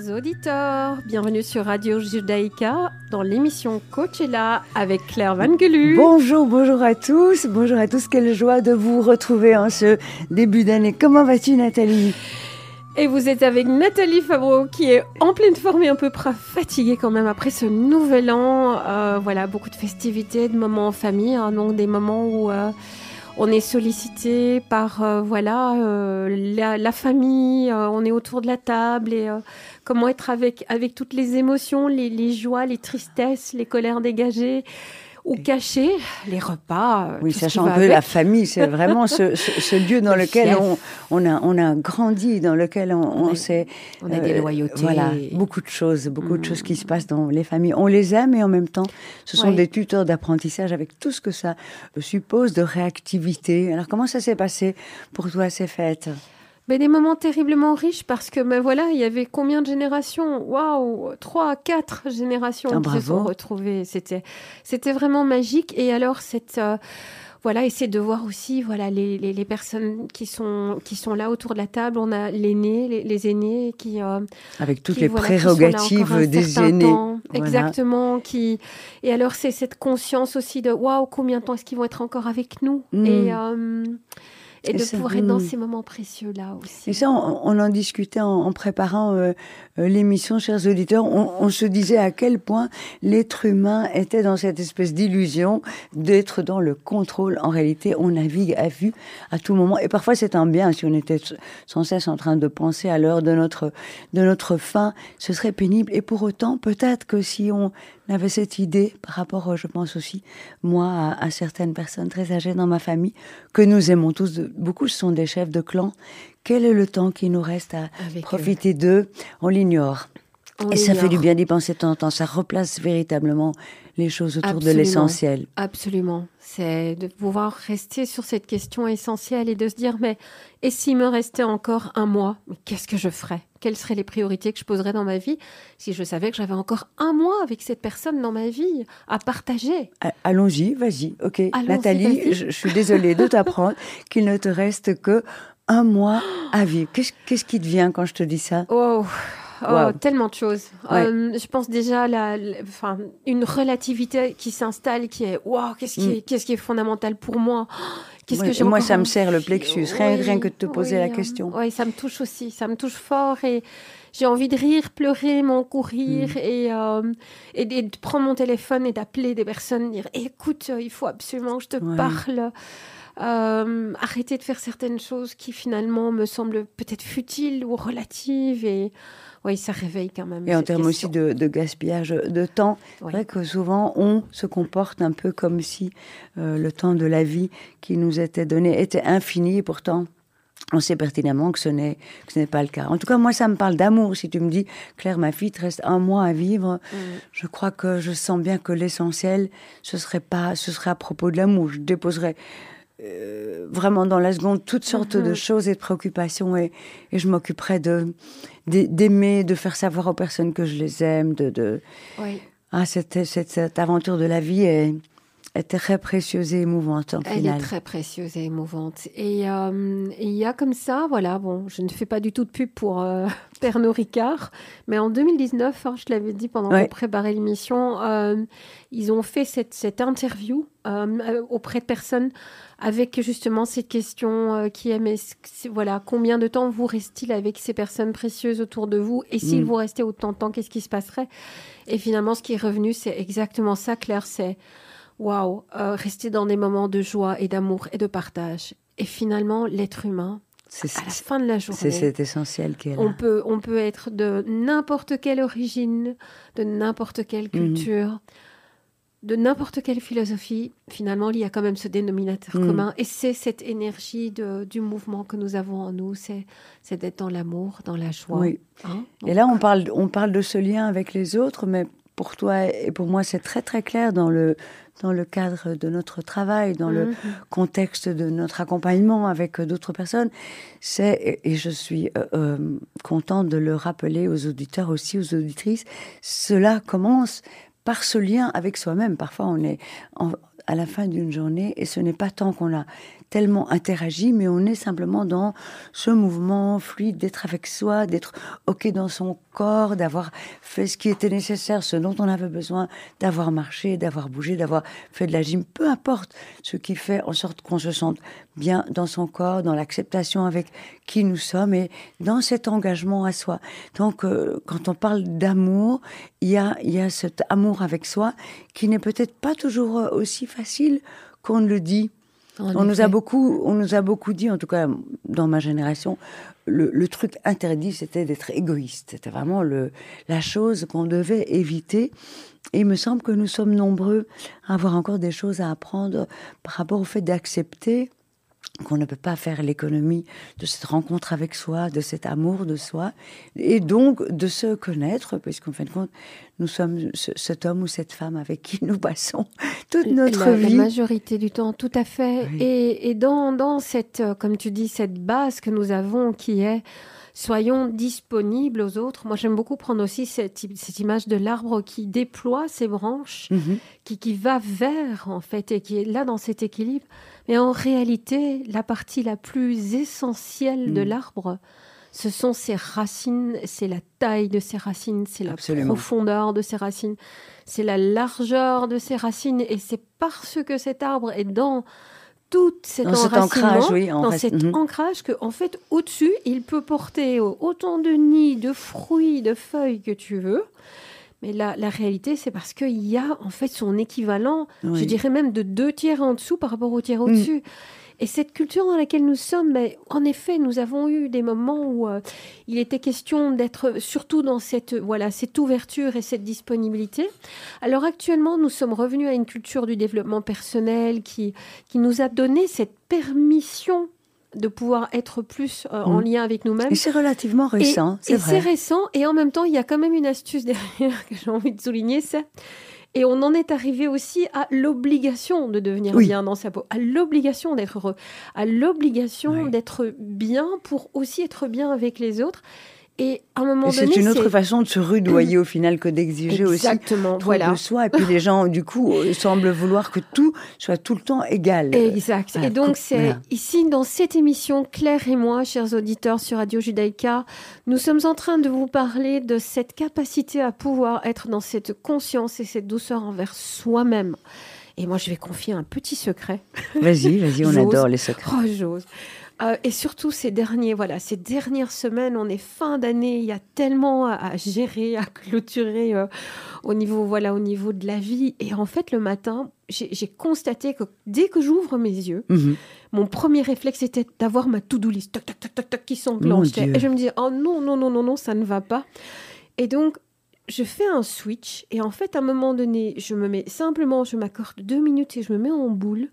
Chers auditeurs, bienvenue sur Radio Judaïka dans l'émission Coachella avec Claire Van Gelu. Bonjour, bonjour à tous, bonjour à tous, quelle joie de vous retrouver en ce début d'année. Comment vas-tu Nathalie? Et vous êtes avec Nathalie Fabreau qui est en pleine forme et un peu fatiguée quand même après ce nouvel an. Euh, voilà, beaucoup de festivités, de moments en famille, hein, donc des moments où euh, on est sollicité par euh, voilà la, famille, on est autour de la table et comment être avec avec toutes les émotions, les joies, les tristesses, les colères dégagées ou cacher les repas. Euh, oui, sachant que la famille, c'est vraiment ce, lieu dans lequel on, on, a, on a grandi, dans lequel on, on, sait. On a des euh, loyautés. Voilà, beaucoup de choses, beaucoup de choses qui se mm. passent dans les familles. On les aime et en même temps, ce sont des tuteurs d'apprentissage avec tout ce que ça suppose de réactivité. Alors, comment ça s'est passé pour toi ces fêtes? Des moments terriblement riches parce que ben voilà, il y avait combien de générations? Waouh, trois, quatre générations ah, qui se sont retrouvées. C'était, c'était vraiment magique. Et alors cette euh, voilà, essayer de voir aussi voilà les, les, personnes qui sont qui sont là autour de la table. On a l'aîné, les, les, aînés qui euh, avec toutes les prérogatives des aînés, exactement. Qui et alors c'est cette conscience aussi de waouh combien de temps est-ce qu'ils vont être encore avec nous? Hmm. et euh, et, de pouvoir être dans hmm. ces moments précieux-là aussi. Et ça, on, en discutait en, préparant euh, euh, l'émission, chers auditeurs. On, se disait à quel point l'être humain était dans cette espèce d'illusion d'être dans le contrôle. En réalité, on navigue à vue à tout moment. Et parfois, c'est un bien. Si on était sans cesse en train de penser à l'heure de notre, de notre fin, ce serait pénible. Et pour autant, peut-être que si on avait cette idée par rapport, je pense aussi, moi, à, certaines personnes très âgées dans ma famille, que nous aimons tous beaucoup, sont des chefs de clan. Quel est le temps qui nous reste à profiter d'eux? On l'ignore. Et ça fait du bien d'y penser de temps en temps. Ça replace véritablement les choses autour de l'essentiel. Absolument. C'est de pouvoir rester sur cette question essentielle et de se dire, mais et s'il me restait encore un mois, qu'est-ce que je ferais? Quelles seraient les priorités que je poserais dans ma vie si je savais que j'avais encore un mois avec cette personne dans ma vie à partager? Allons-y, vas-y. Ok, Nathalie, je, suis désolée de t'apprendre qu'il ne te reste que un mois à vivre. Qu'est-ce qui te vient quand je te dis ça? Oh Oh, tellement de choses. Euh, je pense déjà la, enfin, une relativité qui s'installe, qui est waouh, qu'est-ce qui, mm. est, qu'est-ce qui est fondamental pour moi? Qu'est-ce que moi, ça me sert le plexus, rien, rien que de te poser la question. Oui, ça me touche aussi, ça me touche fort et j'ai envie de rire, pleurer, m'en courir mm. et, euh, et, de prendre mon téléphone et d'appeler des personnes, dire écoute, il faut absolument que je te parle. Euh, arrêter de faire certaines choses qui finalement me semblent peut-être futiles ou relatives et oui, ça réveille quand même. Et en termes aussi de, gaspillage de temps, c'est vrai que souvent on se comporte un peu comme si euh, le temps de la vie qui nous était donné était infini et pourtant on sait pertinemment que ce n'est ce n'est pas le cas. En tout cas, moi, ça me parle d'amour. Si tu me dis, Claire, ma fille, te reste un mois à vivre, mm. je crois que je sens bien que l'essentiel, ce serait pas, ce serait à propos de l'amour. Je déposerais euh, vraiment dans la seconde toutes sortes de mhm. choses et de préoccupations et, et je m'occuperai de d'aimer, de faire savoir aux personnes que je les aime, de, de... Ah, cette, cette, cette, aventure de la vie est, est très précieuse et émouvante en Elle est très précieuse et émouvante. Et euh, il y a comme ça, voilà, bon, je ne fais pas du tout de pub pour euh, Pernod Ricard, mais en 2019, hein, je l'avais dit pendant qu'on préparait l'émission, euh, ils ont fait cette, cette interview euh, auprès de personnes avec justement cette question qui est, mais voilà, combien de temps vous reste-t-il avec ces personnes précieuses autour de vous Et s'il mm. vous restait autant de temps, qu'est-ce qui se passerait? Et finalement, ce qui est revenu, c'est exactement ça, Claire, c'est waouh, euh, rester dans des moments de joie et d'amour et de partage. Et finalement, l'être humain, à la fin de la journée, c'est cet essentiel qui est là. On peut, on peut être de n'importe quelle origine, de n'importe quelle mhm. culture, de n'importe quelle philosophie. Finalement, il y a quand même ce dénominateur mhm. commun. Et c'est cette énergie de, du mouvement que nous avons en nous. C'est, c'est d'être dans l'amour, dans la joie. Oui. Hein, et là, on parle, on parle de ce lien avec les autres, mais pour toi et pour moi, c'est très très clair dans le, dans le cadre de notre travail, dans le mhm. contexte de notre accompagnement avec d'autres personnes. C'est, et je suis euh, euh, contente de le rappeler aux auditeurs aussi, aux auditrices, cela commence par ce lien avec soi-même. Parfois, on est à la fin d'une journée et ce n'est pas tant qu'on a tellement interagi, mais on est simplement dans ce mouvement fluide d'être avec soi, d'être OK dans son corps, d'avoir fait ce qui était nécessaire, ce dont on avait besoin, d'avoir marché, d'avoir bougé, d'avoir fait de la gym, peu importe ce qui fait en sorte qu'on se sente bien dans son corps, dans l'acceptation avec qui nous sommes et dans cet engagement à soi. Donc, euh, quand on parle d'amour, il y a, y a cet amour avec soi qui n'est peut-être pas toujours aussi facile qu'on le dit. On nous a beaucoup, on nous a beaucoup dit, en tout cas dans ma génération, le, le truc interdit, c'était d'être égoïste. C'était vraiment le, la chose qu'on devait éviter. Et il me semble que nous sommes nombreux à avoir encore des choses à apprendre par rapport au fait d'accepter qu'on ne peut pas faire l'économie de cette rencontre avec soi, de cet amour de soi, et donc de se connaître, puisqu'en fin de compte, nous sommes cet homme ou cette femme avec qui nous passons toute notre vie. La majorité du temps, tout à fait. Et, et dans, dans, cette, euh, comme tu dis, cette base que nous avons qui est soyons disponibles aux autres. Moi, j'aime beaucoup prendre aussi cette, cette image de l'arbre qui déploie ses branches, mhm. qui, qui va vers, en fait, et qui est là dans cet équilibre. Mais en réalité, la partie la plus essentielle de mm. l'arbre, ce sont ses racines, c'est la taille de ses racines, c'est la profondeur de ses racines, c'est la largeur de ses racines. Et c'est parce que cet arbre est dans tout cet, dans cet ancrage, dans cet mhm. ancrage que, en fait, au-dessus, il peut porter autant de nids, de fruits, de feuilles que tu veux. Mais la, la réalité, c'est parce qu'il y a en fait son équivalent, je dirais même de deux tiers en dessous par rapport au tiers mm. au-dessus. Et cette culture dans laquelle nous sommes, ben, en effet, nous avons eu des moments où euh, il était question d'être surtout dans cette, voilà, cette ouverture et cette disponibilité. Alors actuellement, nous sommes revenus à une culture du développement personnel qui, qui nous a donné cette permission de pouvoir être plus euh, en mm. lien avec nous-mêmes. Et c'est relativement récent, c'est vrai. Et c'est récent, et en même temps, il y a quand même une astuce derrière que j'ai envie de souligner, c'est et on en est arrivé aussi à l'obligation de devenir bien dans sa peau, à l'obligation d'être heureux, à l'obligation d'être bien pour aussi être bien avec les autres. Et à un moment c'est une autre façon de se rudoyer au final que d'exiger aussi de soi. Et puis les gens, du coup, euh, semblent vouloir que tout soit tout le temps égal. Exact. et donc c'est ici dans cette émission, Claire et moi, chers auditeurs sur Radio Judaïka, nous sommes en train de vous parler de cette capacité à pouvoir être dans cette conscience et cette douceur envers soi-même. Et moi, je vais confier un petit secret. Vas-y, vas-y, on adore les secrets. Oh, j'ose. Euh, et surtout ces derniers, voilà, ces dernières semaines, on est fin d'année, il y a tellement à, gérer, à clôturer euh, au niveau, voilà, au niveau de la vie. Et en fait, le matin, j'ai constaté que dès que j'ouvre mes yeux, mhm. mon premier réflexe était d'avoir ma to-do list, toc, toc, toc, toc, qui s'enclenchait. Et je me dis, oh non, non, non, non, non, ça ne va pas. Et donc, je fais un switch. Et en fait, à un moment donné, je me mets simplement, je m'accorde deux minutes et je me mets en boule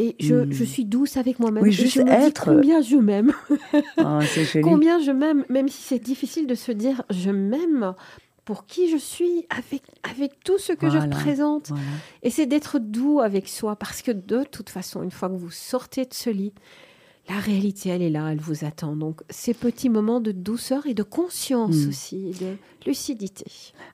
et je, hmm. je, suis douce avec moi-même. Oui, juste je me être. Dis combien je m'aime. Oh, combien je m'aime, même si c'est difficile de se dire je m'aime pour qui je suis, avec, avec tout ce que je représente. Et c'est d'être doux avec soi, parce que de toute façon, une fois que vous sortez de ce lit, la réalité, elle est là, elle vous attend. Donc, ces petits moments de douceur et de conscience hmm. aussi, de lucidité.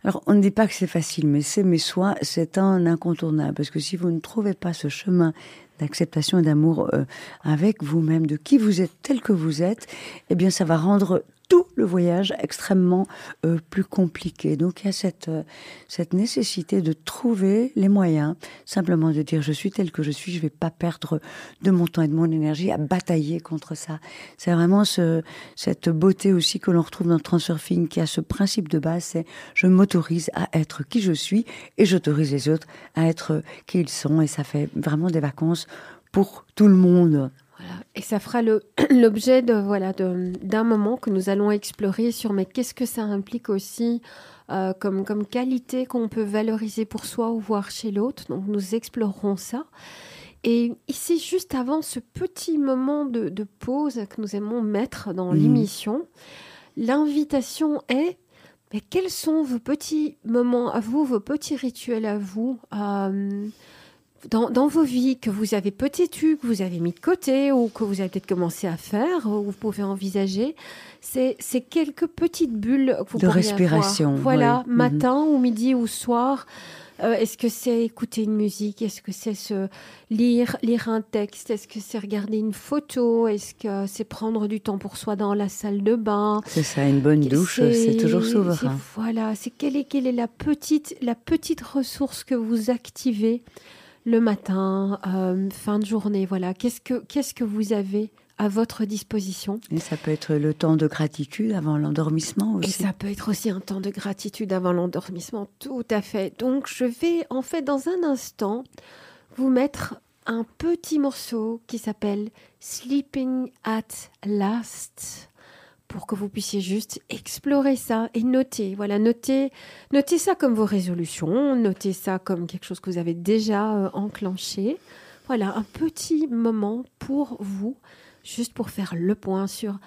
Alors, on ne dit pas que c'est facile, mais s'aimer soi, c'est un incontournable. Parce que si vous ne trouvez pas ce chemin d'acceptation et d'amour euh, avec vous-même, de qui vous êtes tel que vous êtes, eh bien, ça va rendre tout le voyage extrêmement euh, plus compliqué. Donc il y a cette, euh, cette nécessité de trouver les moyens, simplement de dire je suis tel que je suis, je vais pas perdre de mon temps et de mon énergie à batailler contre ça. C'est vraiment ce, cette beauté aussi que l'on retrouve dans transurfing qui a ce principe de base, c'est je m'autorise à être qui je suis et j'autorise les autres à être qui ils sont et ça fait vraiment des vacances pour tout le monde. Et ça fera l'objet de voilà d'un moment que nous allons explorer sur mais qu'est-ce que ça implique aussi euh, comme, comme qualité qu'on peut valoriser pour soi ou voir chez l'autre. Donc nous explorerons ça. Et ici, juste avant ce petit moment de, pause que nous aimons mettre dans mmh. l'émission, l'invitation est mais quels sont vos petits moments à vous, vos petits rituels à vous euh, dans, vos vies que vous avez peut-être eu, que vous avez mis de côté ou que vous avez peut-être commencé à faire, ou vous pouvez envisager, c'est quelques petites bulles que vous de respiration. Voilà, mhm. matin ou midi ou soir, Euh, est-ce que c'est écouter une musique? Est-ce que c'est se lire, lire un texte? Est-ce que c'est regarder une photo? Est-ce que c'est prendre du temps pour soi dans la salle de bain? C'est ça, une bonne douche, c'est toujours souverain. Voilà, c'est quelle est, quelle est la, petite, la petite ressource que vous activez le matin, euh, fin de journée Voilà, qu'est-ce que, qu'est-ce que vous avez à votre disposition? Et ça peut être le temps de gratitude avant l'endormissement aussi. Et ça peut être aussi un temps de gratitude avant l'endormissement, tout à fait. Donc je vais en fait dans un instant vous mettre un petit morceau qui s'appelle Sleeping at Last pour que vous puissiez juste explorer ça et noter. Voilà, noter, noter ça comme vos résolutions, noter ça comme quelque chose que vous avez déjà euh, enclenché. Voilà, un petit moment pour vous juste pour faire le point sur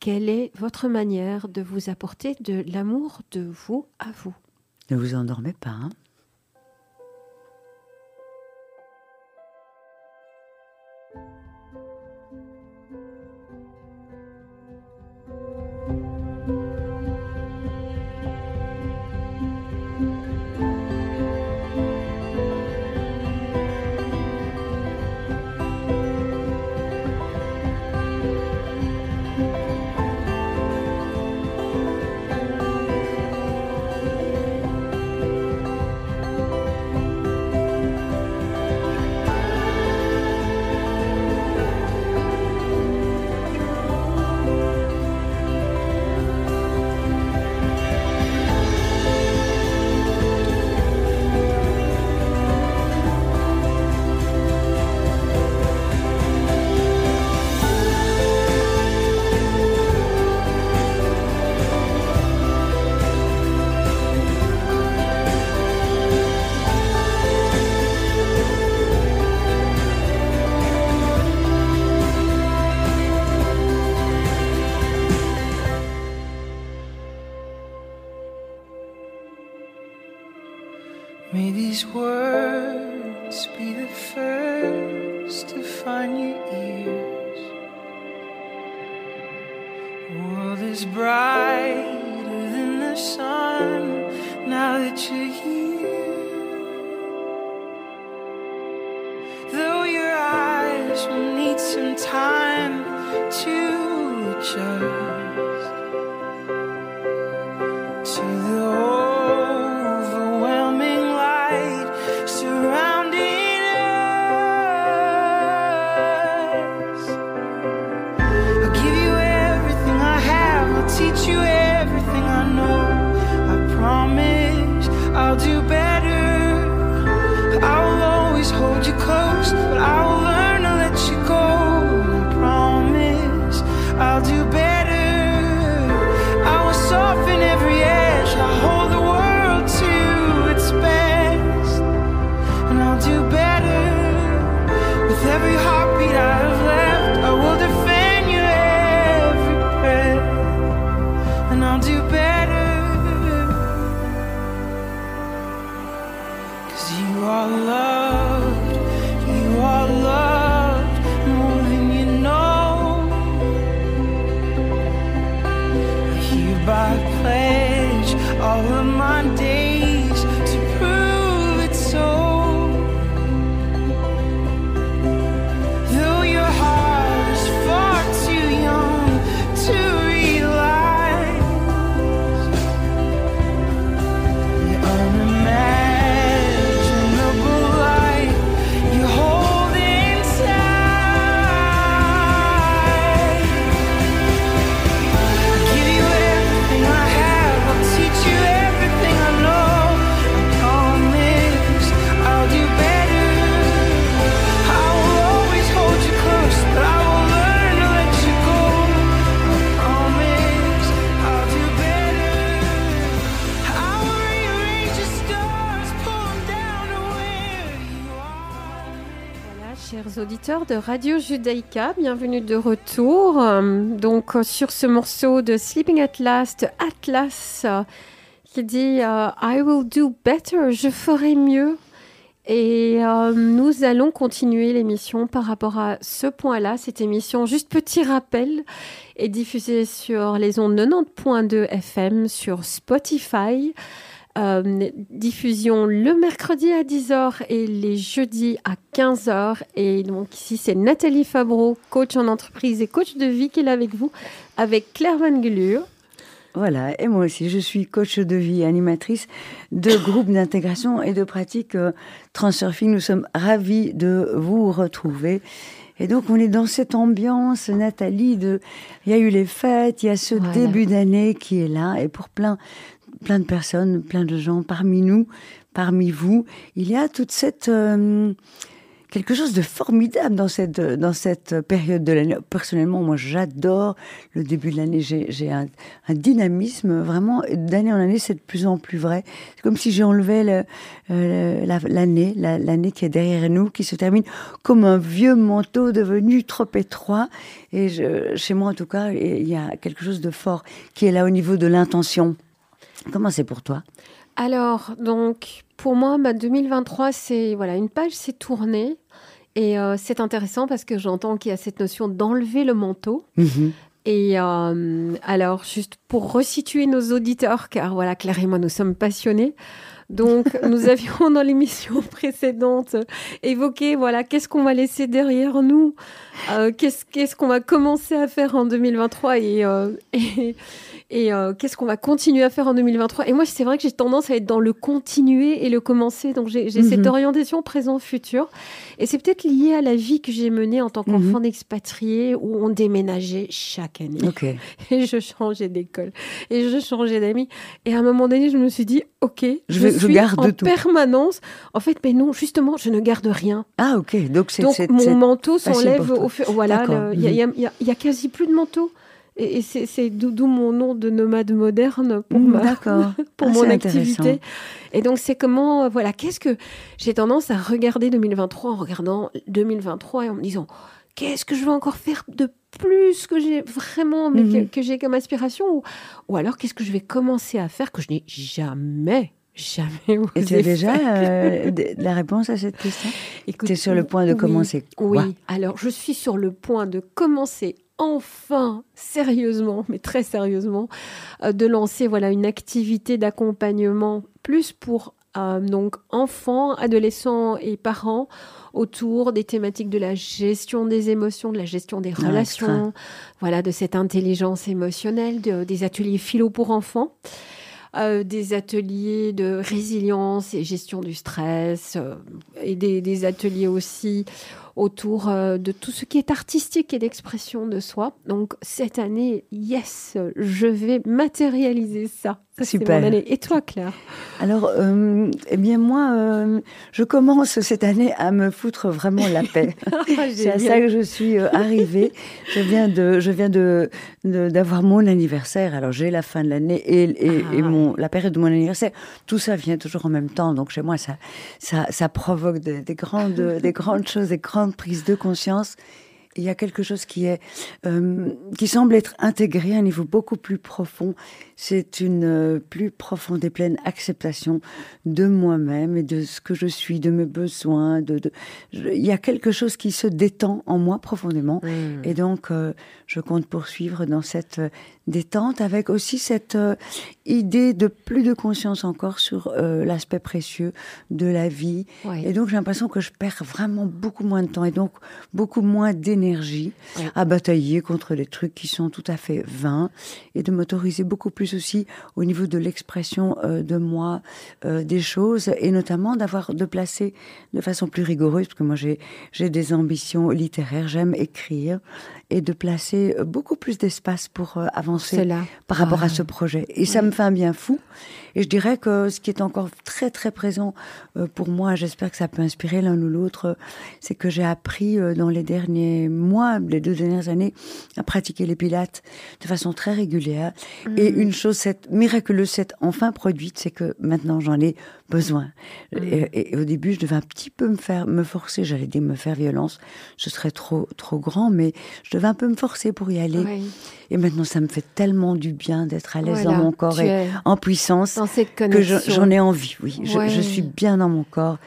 quelle est votre manière de vous apporter de l'amour de vous à vous. Ne vous endormez pas. Hein These words be the first to find your ears. The world is brighter than the sun now that you're here. Though your eyes will need some time to adjust. De Radio Judaïka, bienvenue de retour. Euh, donc euh, sur ce morceau de Sleeping at Last, Atlas, euh, qui dit I will do better, je ferai mieux. Et nous allons continuer l'émission par rapport à ce point-là. Cette émission, juste petit rappel, est diffusée sur les ondes 90.2 FM, sur Spotify, Euh, diffusion le mercredi à 10h et les jeudis à 15h. Et donc ici, c'est Nathalie Fabreau, coach en entreprise et coach de vie qui est là avec vous, avec Claire Van Gulure. Voilà, et moi aussi, je suis coach de vie, animatrice de groupe d'intégration et de pratique euh, Transurfing. Nous sommes ravis de vous retrouver. Et donc, on est dans cette ambiance, Nathalie, de, il y a eu les fêtes, il y a ce début d'année qui est là, et pour plein, plein de personnes, plein de gens parmi nous, parmi vous, il y a toute cette, euh, quelque chose de formidable dans cette, dans cette période de l'année. Personnellement, moi, j'adore le début de l'année. J'ai un, dynamisme vraiment d'année en année, c'est de plus en plus vrai. C'est comme si j'enlevais euh, l'année, l'année qui est derrière nous, qui se termine comme un vieux manteau devenu trop étroit. Et chez moi, en tout cas, il y a quelque chose de fort qui est là au niveau de l'intention. Comment c'est pour toi? Alors, donc, pour moi, 2023, bah, c'est voilà, une page s'est tournée et euh, c'est intéressant parce que j'entends qu'il y a cette notion d'enlever le manteau. Mhm. Et euh, alors, juste pour resituer nos auditeurs, car voilà, Claire et moi, nous sommes passionnés. Donc, nous avions dans l'émission précédente évoqué, voilà, qu'est-ce qu'on va laisser derrière nous, euh, qu'est-ce qu'on va commencer à faire en 2023 et, et, et euh, qu'est-ce qu'on va continuer à faire en 2023 Et moi, c'est vrai que j'ai tendance à être dans le continuer et le commencer. Donc, j'ai cette mhm. orientation présent-futur. Et c'est peut-être lié à la vie que j'ai menée en tant qu'enfant mhm. d'expatrié où on déménageait chaque année. Et je changeais d'école. Et je changeais d'amis. Et à un moment donné, je me suis dit, OK, je, suis garde en permanence. En fait, mais non, justement, je ne garde rien. Ah, OK. Donc, c'est mon manteau s'enlève au fur. Voilà, il n'y a, y a quasi plus de manteau. Et, c'est d'où mon nom de nomade moderne pour, mmh, pour ah, mon activité. Et donc, c'est comment, euh, voilà, qu'est-ce que j'ai tendance à regarder 2023 en regardant 2023 et en me disant, qu'est-ce que je veux encore faire de plus que j'ai vraiment, mais mmh. que, j'ai comme aspiration ou, ou alors, qu'est-ce que je vais commencer à faire que je n'ai jamais Jamais Et tu as déjà euh, la réponse à cette question? Tu es sur le point de commencer Oui, alors je suis sur le point de commencer enfin sérieusement, mais très sérieusement, euh, de lancer voilà une activité d'accompagnement plus pour euh, donc enfants, adolescents et parents autour des thématiques de la gestion des émotions, de la gestion des ah, relations, voilà de cette intelligence émotionnelle, des ateliers philo pour enfants. Euh, des ateliers de résilience et gestion du stress, et des, des, ateliers aussi autour euh, de tout ce qui est artistique et d'expression de soi. Donc cette année, yes, je vais matérialiser ça. Super. Et toi, Claire? Alors, euh, eh bien moi, euh, je commence cette année à me foutre vraiment la paix. Ah, c'est à ça que je suis arrivée. Je viens de, je viens de d'avoir mon anniversaire. Alors j'ai la fin de l'année et, et, et, ah. mon la période de mon anniversaire. Tout ça vient toujours en même temps. Donc chez moi, ça ça, ça provoque des, des grandes des grandes choses, des grandes prise de conscience il y a quelque chose qui est euh, qui semble être intégré à un niveau beaucoup plus profond c'est une euh, plus profonde et pleine acceptation de moi-même et de ce que je suis, de mes besoins. De, de... il y a quelque chose qui se détend en moi profondément. Mmh. Et donc, euh, je compte poursuivre dans cette détente avec aussi cette idée de plus de conscience encore sur l'aspect précieux de la vie. Et donc, j'ai l'impression que je perds vraiment beaucoup moins de temps et donc beaucoup moins d'énergie à batailler contre des trucs qui sont tout à fait vains et de m'autoriser beaucoup plus aussi au niveau de l'expression euh, de moi euh, des choses et notamment d'avoir de placer de façon plus rigoureuse parce que moi j'ai des ambitions littéraires, j'aime écrire et de placer beaucoup plus d'espace pour par rapport à ce projet. Et ça me fait un bien fou. Et je dirais que ce qui est encore très très présent pour moi, j'espère que ça peut inspirer l'un ou l'autre, c'est que j'ai appris dans les derniers mois, les deux dernières années, à pratiquer les pilates de façon très régulière. Et mmh. une chose cette miraculeuse s'est enfin produite, c'est que maintenant j'en ai besoin. Mm. Et, au début, je devais un petit peu me faire, me forcer. J'allais dire me faire violence, ce serait trop trop grand, mais je devais un peu me forcer pour y aller. Et maintenant, ça me fait tellement du bien d'être à l'aise dans mon corps et en puissance que j'en ai envie. Oui, je, suis bien dans mon corps.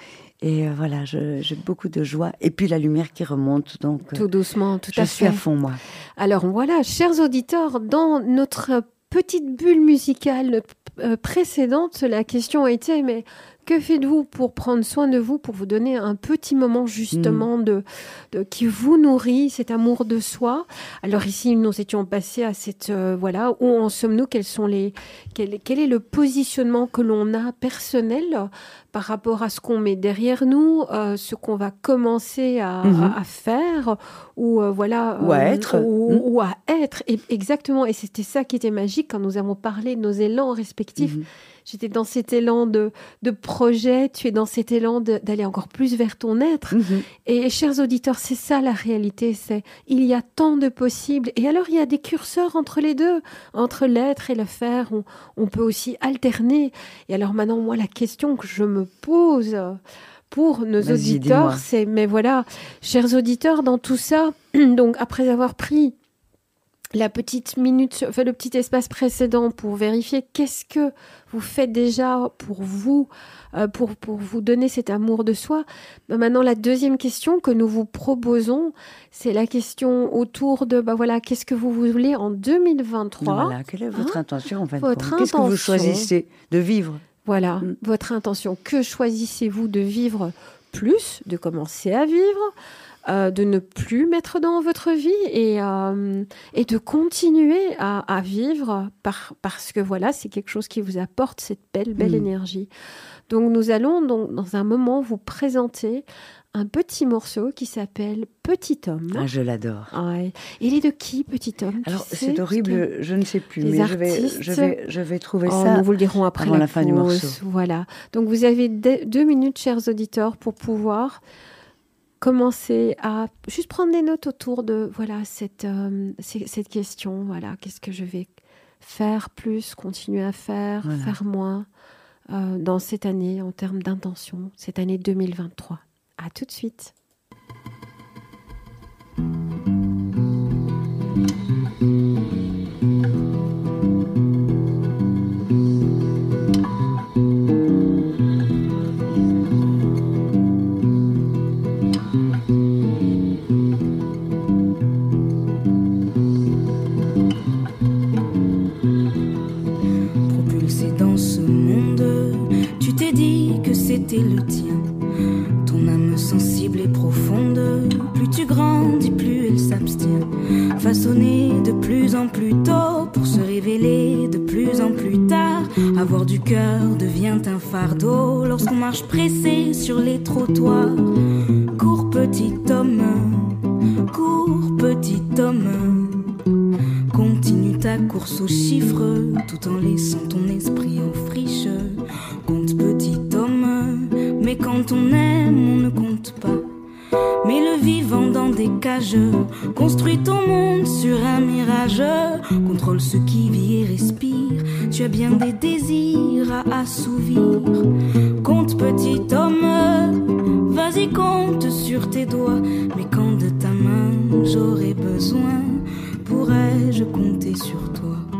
Et euh, voilà, j'ai beaucoup de joie. Et puis la lumière qui remonte. Donc, tout doucement, tout à fait. Je suis à fond, moi. Alors voilà, chers auditeurs, dans notre petite bulle musicale euh, précédente, la question été mais que faites-vous pour prendre soin de vous, pour vous donner un petit moment justement mm. de, qui vous nourrit, cet amour de soi? Alors ici, nous étions passés à cette euh, voilà où en sommes-nous? Quels sont les quel, quel, est le positionnement que l'on a personnel par rapport à ce qu'on met derrière nous, euh, ce qu'on va commencer à, mm-hmm. faire ou euh, voilà ou à être ou, mm. à être? Exactement. Et c'était ça qui était magique quand nous avons parlé de nos élans respectifs. J'étais dans cet élan de, de projet, tu es dans cet élan d'aller encore plus vers ton être. Mhm. Et chers auditeurs, c'est ça la réalité, c'est il y a tant de possibles. Et alors il y a des curseurs entre les deux, entre l'être et le faire. On, on peut aussi alterner. Et alors maintenant, moi, la question que je me pose pour nos auditeurs, c'est, mais voilà, chers auditeurs, dans tout ça, donc après avoir pris la petite minute, enfin le petit espace précédent pour vérifier qu'est-ce que vous faites déjà pour vous, euh, pour, pour vous donner cet amour de soi. Bah, maintenant, la deuxième question que nous vous proposons, c'est la question autour de, bah voilà, qu'est-ce que vous voulez en 2023 Voilà, quelle est votre hein? intention en fait Qu'est-ce que vous choisissez de vivre? Voilà, mm. votre intention. Que choisissez-vous de vivre plus, de commencer à vivre? Euh, de ne plus mettre dans votre vie et, euh, et de continuer à, vivre par, parce que voilà, c'est quelque chose qui vous apporte cette belle, belle mm. énergie. Donc nous allons donc dans un moment vous présenter un petit morceau qui s'appelle Petit homme. Ah, je l'adore. Il est de qui, Petit homme? Alors, c'est horrible, je ne sais plus, mais je vais, je, vais, je vais trouver oh, ça. Nous vous le dirons après la, fin du morceau. Voilà. Donc, vous avez deux minutes, chers auditeurs, pour pouvoir commencer à juste prendre des notes autour de voilà cette, euh, cette question voilà qu'est-ce que je vais faire plus continuer à faire faire moins euh, dans cette année en termes d'intention cette année 2023 à tout de suite le tien. Ton âme sensible et profonde, plus tu grandis, plus elle s'abstient. Façonnée de plus en plus tôt pour se révéler de plus en plus tard. Avoir du cœur devient un fardeau lorsqu'on marche pressé sur les trottoirs. Pourrais-je compter sur toi?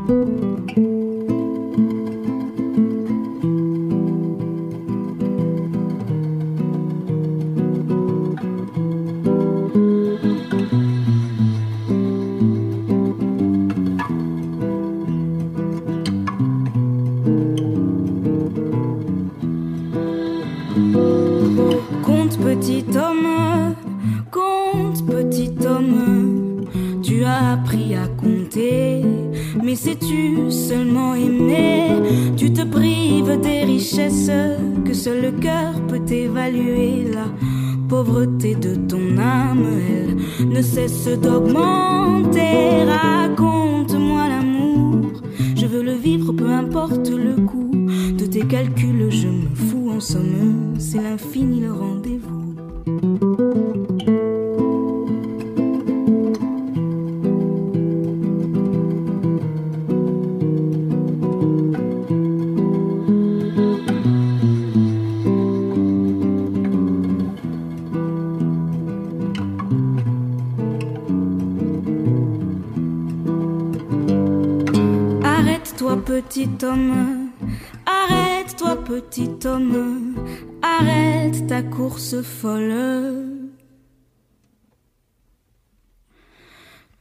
Arrête-toi petit homme, arrête ta course folle.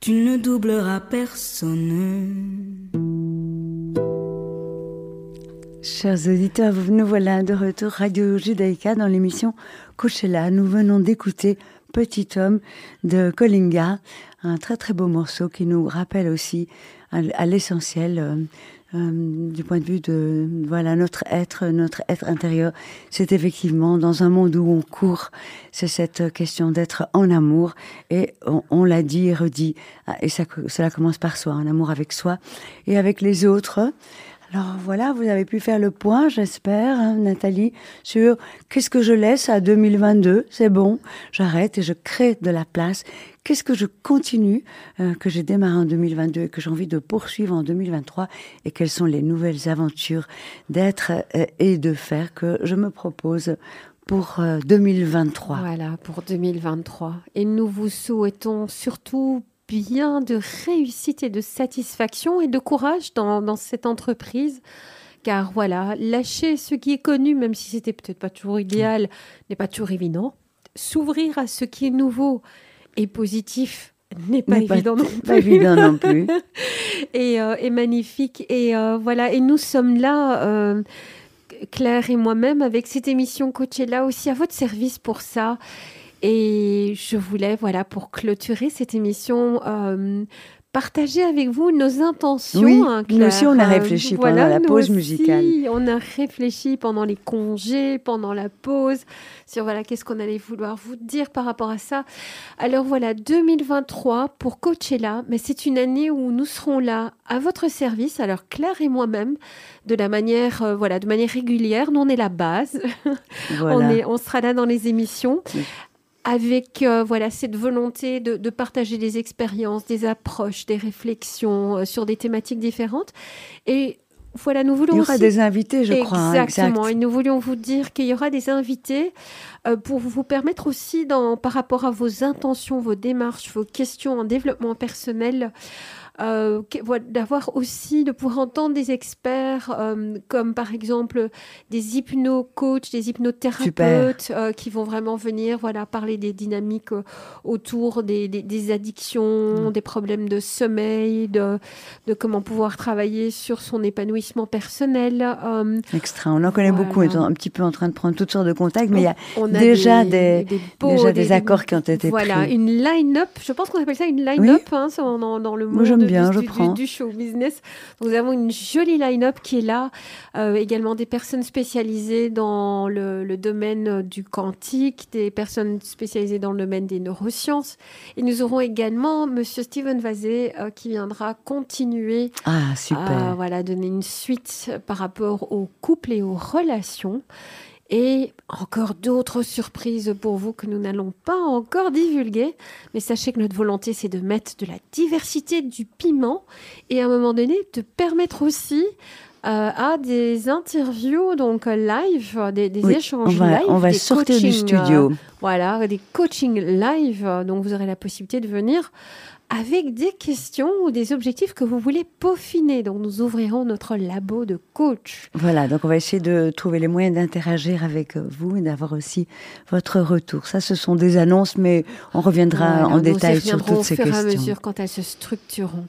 Tu ne doubleras personne. Chers auditeurs, nous voilà de retour Radio Judaïka dans l'émission Coachella. Nous venons d'écouter Petit homme de Kolinga, un très très beau morceau qui nous rappelle aussi à, l'essentiel euh, du point de vue de voilà notre être, notre être intérieur. C'est effectivement dans un monde où on court, c'est cette question d'être en amour et on, l'a dit et redit et ça, cela commence par soi, en amour avec soi et avec les autres. Alors voilà, vous avez pu faire le point, j'espère, hein, Nathalie, sur qu'est-ce que je laisse à 2022, c'est bon, j'arrête et je crée de la place. Qu'est-ce que je continue, euh, que j'ai démarré en 2022 et que j'ai envie de poursuivre en 2023 et quelles sont les nouvelles aventures d'être euh, et de faire que je me propose pour 2023. Euh, voilà, pour 2023. Et nous vous souhaitons surtout bien de réussite et de satisfaction et de courage dans, cette entreprise. Car voilà, lâcher ce qui est connu, même si c'était peut-être pas toujours idéal, n'est pas toujours évident. S'ouvrir à ce qui est nouveau et positif n'est pas, évident, non pas évident non plus. et, euh, magnifique. Et euh, voilà, et nous sommes là. Euh, Claire et moi-même, avec cette émission Coachella aussi à votre service pour ça. Et je voulais, voilà, pour clôturer cette émission, euh, partager avec vous nos intentions. Oui, hein, nous aussi, on a réfléchi pendant la pause musicale. On a réfléchi pendant les congés, pendant la pause, sur voilà, qu'est-ce qu'on allait vouloir vous dire par rapport à ça. Alors voilà, 2023 pour Coachella, mais c'est une année où nous serons là à votre service. Alors Claire et moi-même, de la manière, euh, voilà, de manière régulière. Nous, on est la base. on, est, on sera là dans les émissions avec euh, voilà cette volonté de, partager des expériences, des approches, des réflexions euh, sur des thématiques différentes. Et voilà, nous voulons. Il y aura des invités, je crois. Hein, Exactement. Et nous voulions vous dire qu'il y aura des invités euh, pour vous permettre aussi, dans, par rapport à vos intentions, vos démarches, vos questions en développement personnel, euh, d'avoir aussi, de pouvoir entendre des experts euh, comme par exemple des hypno-coachs, des hypnothérapeutes euh, qui vont vraiment venir voilà, parler des dynamiques autour des, des, addictions, mm. des problèmes de sommeil, de, de, comment pouvoir travailler sur son épanouissement personnel. Extra, on en connaît beaucoup, on est un petit peu en train de prendre toutes sortes de contacts, mais il y a, déjà, des, déjà des, accords qui ont été voilà, pris. Voilà, une line-up, je pense qu'on appelle ça une line-up hein, dans, dans, le monde bien, du. Du, show business. Nous avons une jolie line-up qui est là. Euh, également des personnes spécialisées dans le, domaine du quantique, des personnes spécialisées dans le domaine des neurosciences. Et nous aurons également Monsieur Steven Vazé euh, qui viendra continuer ah, super. à voilà, donner une suite par rapport aux couples et aux relations. Et encore d'autres surprises pour vous que nous n'allons pas encore divulguer. Mais sachez que notre volonté, c'est de mettre de la diversité du piment et à un moment donné, de permettre aussi euh, à des interviews donc live, des, échanges live. On va sortir du studio. Euh, voilà, des coachings live. Donc vous aurez la possibilité de venir avec des questions ou des objectifs que vous voulez peaufiner. Donc nous ouvrirons notre labo de coach. Voilà, donc on va essayer de trouver les moyens d'interagir avec vous et d'avoir aussi votre retour. Ça, ce sont des annonces, mais on reviendra en détail sur toutes ces questions. Au fur et à mesure quand elles se structureront.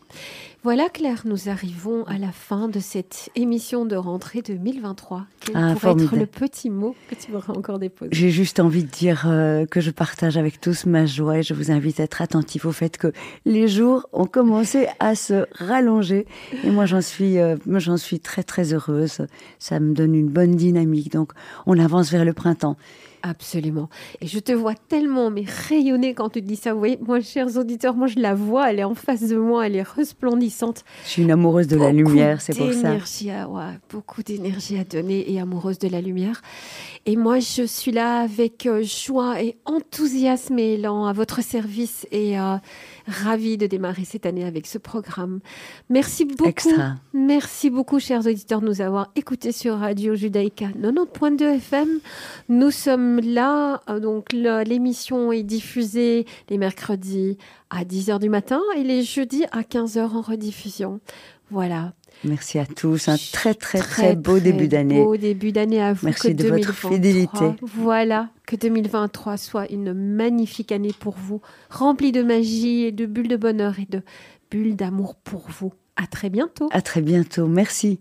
Voilà Claire, nous arrivons à la fin de cette émission de rentrée 2023. Quel ah, pourrait être le petit mot que tu aurais encore déposé J'ai juste envie de dire euh, que je partage avec tous ma joie et je vous invite à être attentif au fait que les jours ont commencé à se rallonger et moi j'en suis, euh, j'en suis très très heureuse. Ça me donne une bonne dynamique. Donc on avance vers le printemps. Absolument. Et je te vois tellement mais rayonner quand tu dis ça. Vous voyez, moi, chers auditeurs, moi je la vois, elle est en face de moi, elle est resplendissante. Je suis une amoureuse de la lumière, c'est pour ça. À, ouais, beaucoup d'énergie à donner et amoureuse de la lumière. Et moi, je suis là avec euh, joie et enthousiasme et élan à votre service et euh, ravie de démarrer cette année avec ce programme. Merci beaucoup. Extra. Merci beaucoup, chers auditeurs, de nous avoir écoutés sur Radio Judaïka 90.2 FM. Nous sommes là, euh, donc l'émission est diffusée les mercredis à 10h du matin et les jeudis à 15h en rediffusion. Voilà. Merci à tous. Un très, très, très, beau début d'année. Beau début d'année à vous. Merci de votre fidélité. Voilà. Que 2023 soit une magnifique année pour vous, remplie de magie et de bulles de bonheur et de bulles d'amour pour vous. À très bientôt. À très bientôt. Merci.